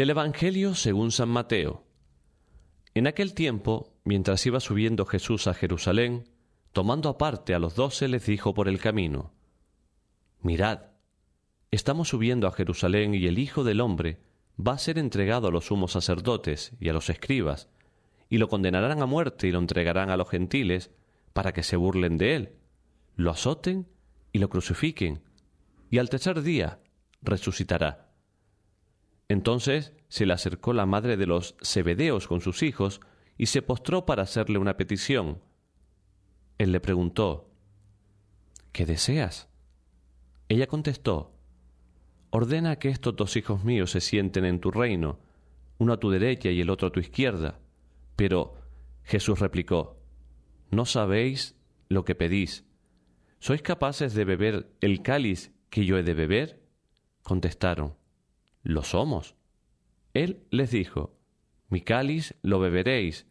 Del Evangelio según San Mateo. En aquel tiempo, mientras iba subiendo Jesús a Jerusalén, tomando aparte a los doce, les dijo por el camino, Mirad, estamos subiendo a Jerusalén y el Hijo del Hombre va a ser entregado a los sumos sacerdotes y a los escribas, y lo condenarán a muerte y lo entregarán a los gentiles para que se burlen de él, lo azoten y lo crucifiquen, y al tercer día resucitará. Entonces se le acercó la madre de los Zebedeos con sus hijos y se postró para hacerle una petición. Él le preguntó, ¿Qué deseas? Ella contestó, Ordena que estos dos hijos míos se sienten en tu reino, uno a tu derecha y el otro a tu izquierda. Pero Jesús replicó, No sabéis lo que pedís. ¿Sois capaces de beber el cáliz que yo he de beber? Contestaron, lo somos. Él les dijo, Mi cáliz lo beberéis,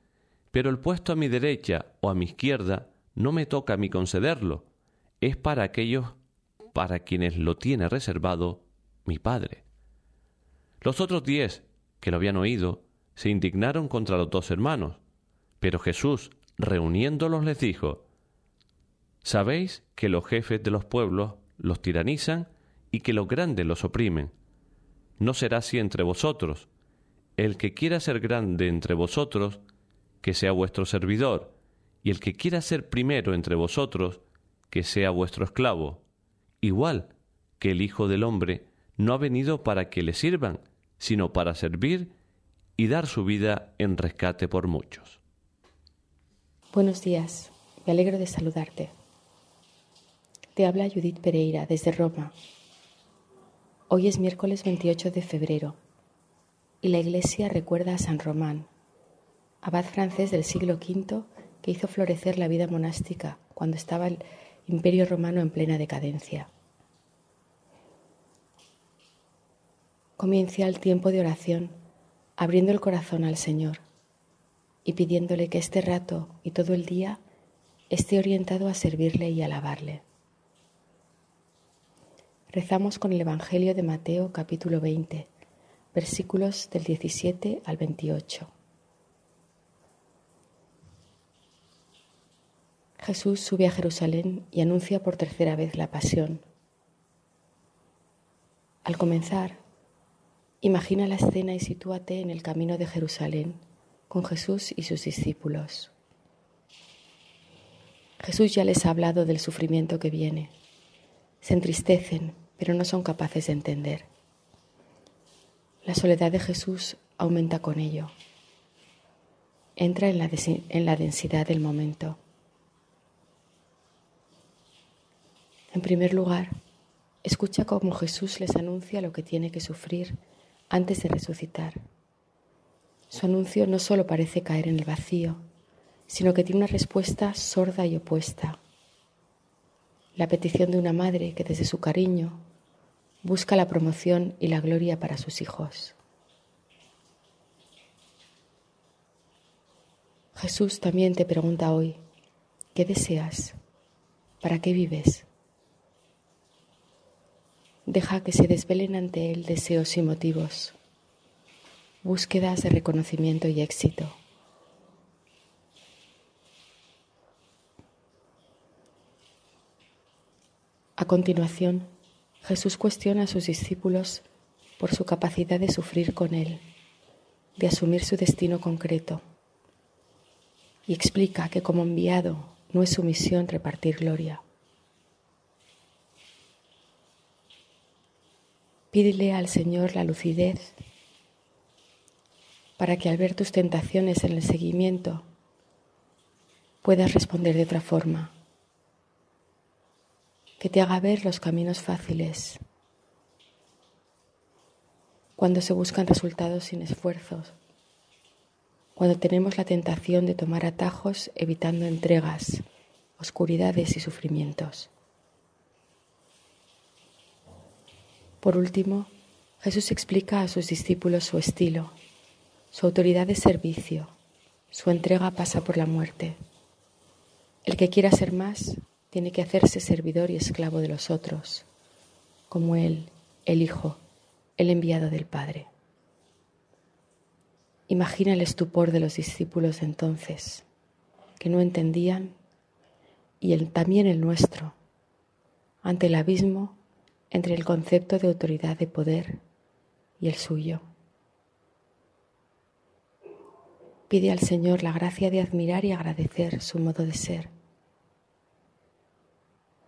pero el puesto a mi derecha o a mi izquierda no me toca a mí concederlo, es para aquellos para quienes lo tiene reservado mi Padre. Los otros diez, que lo habían oído, se indignaron contra los dos hermanos, pero Jesús, reuniéndolos, les dijo, Sabéis que los jefes de los pueblos los tiranizan y que los grandes los oprimen no será así entre vosotros. El que quiera ser grande entre vosotros, que sea vuestro servidor, y el que quiera ser primero entre vosotros, que sea vuestro esclavo. Igual que el Hijo del Hombre no ha venido para que le sirvan, sino para servir y dar su vida en rescate por muchos. Buenos días, me alegro de saludarte. Te habla Judith Pereira desde Roma Hoy es miércoles 28 de febrero y la iglesia recuerda a San Román, abad francés del siglo V que hizo florecer la vida monástica cuando estaba el imperio romano en plena decadencia. Comienza el tiempo de oración abriendo el corazón al Señor y pidiéndole que este rato y todo el día esté orientado a servirle y alabarle. Rezamos con el Evangelio de Mateo capítulo 20, versículos del 17 al 28. Jesús sube a Jerusalén y anuncia por tercera vez la pasión. Al comenzar, imagina la escena y sitúate en el camino de Jerusalén con Jesús y sus discípulos. Jesús ya les ha hablado del sufrimiento que viene se entristecen, pero no son capaces de entender. La soledad de Jesús aumenta con ello. Entra en la, en la densidad del momento. En primer lugar, escucha cómo Jesús les anuncia lo que tiene que sufrir antes de resucitar. Su anuncio no solo parece caer en el vacío, sino que tiene una respuesta sorda y opuesta la petición de una madre que desde su cariño busca la promoción y la gloria para sus hijos. Jesús también te pregunta hoy, ¿qué deseas? ¿Para qué vives? Deja que se desvelen ante Él deseos y motivos, búsquedas de reconocimiento y éxito. A continuación, Jesús cuestiona a sus discípulos por su capacidad de sufrir con Él, de asumir su destino concreto, y explica que como enviado no es su misión repartir gloria. Pídele al Señor la lucidez para que al ver tus tentaciones en el seguimiento puedas responder de otra forma, que te haga ver los caminos fáciles, cuando se buscan resultados sin esfuerzos, cuando tenemos la tentación de tomar atajos evitando entregas, oscuridades y sufrimientos. Por último, Jesús explica a sus discípulos su estilo, su autoridad de servicio, su entrega pasa por la muerte. El que quiera ser más tiene que hacerse servidor y esclavo de los otros, como Él, el Hijo, el enviado del Padre. Imagina el estupor de los discípulos de entonces, que no entendían, y también el nuestro, ante el abismo entre el concepto de autoridad de poder y el suyo. Pide al Señor la gracia de admirar y agradecer su modo de ser,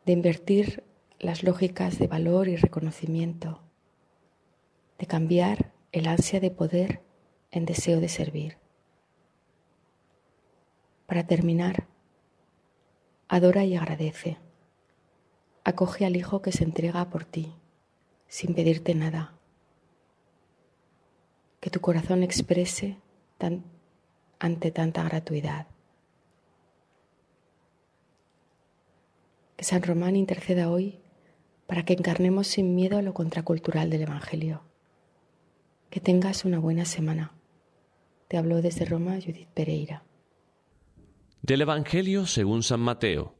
de invertir las lógicas de valor y reconocimiento, de cambiar el ansia de poder en deseo de servir. Para terminar, adora y agradece. Acoge al Hijo que se entrega por ti, sin pedirte nada. Que tu corazón exprese ante tanta gratuidad. Que San Román interceda hoy para que encarnemos sin miedo lo contracultural del Evangelio. Que tengas una buena semana. Te habló desde Roma Judith Pereira. Del Evangelio según San Mateo.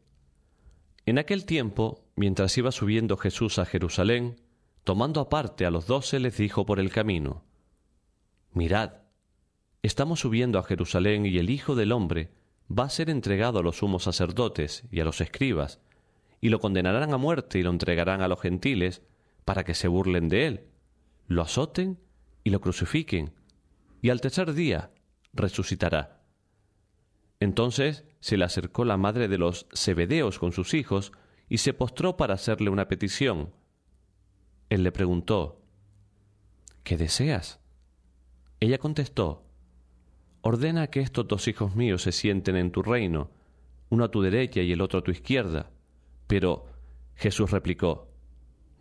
En aquel tiempo Mientras iba subiendo Jesús a Jerusalén, tomando aparte a los doce, les dijo por el camino, Mirad, estamos subiendo a Jerusalén y el Hijo del Hombre va a ser entregado a los sumos sacerdotes y a los escribas, y lo condenarán a muerte y lo entregarán a los gentiles para que se burlen de él, lo azoten y lo crucifiquen, y al tercer día resucitará. Entonces se le acercó la madre de los Zebedeos con sus hijos, y se postró para hacerle una petición. Él le preguntó, ¿Qué deseas? Ella contestó, Ordena que estos dos hijos míos se sienten en tu reino, uno a tu derecha y el otro a tu izquierda. Pero Jesús replicó,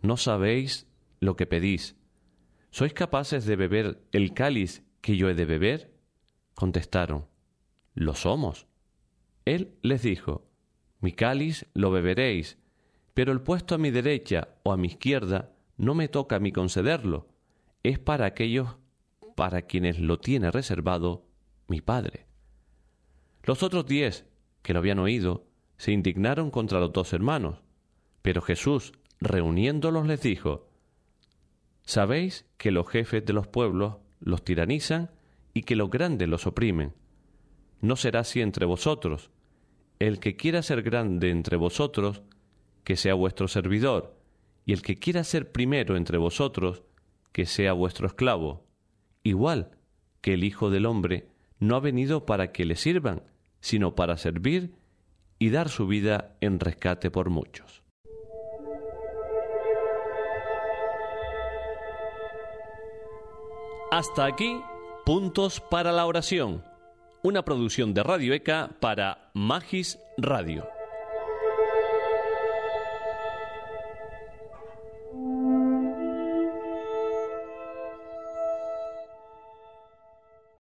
No sabéis lo que pedís. ¿Sois capaces de beber el cáliz que yo he de beber? Contestaron, Lo somos. Él les dijo, Mi cáliz lo beberéis, pero el puesto a mi derecha o a mi izquierda no me toca a mí concederlo, es para aquellos para quienes lo tiene reservado mi Padre. Los otros diez, que lo habían oído, se indignaron contra los dos hermanos, pero Jesús, reuniéndolos, les dijo, Sabéis que los jefes de los pueblos los tiranizan y que los grandes los oprimen. No será así entre vosotros. El que quiera ser grande entre vosotros, que sea vuestro servidor, y el que quiera ser primero entre vosotros, que sea vuestro esclavo, igual que el Hijo del Hombre no ha venido para que le sirvan, sino para servir y dar su vida en rescate por muchos. Hasta aquí, puntos para la oración, una producción de Radio ECA para Magis Radio.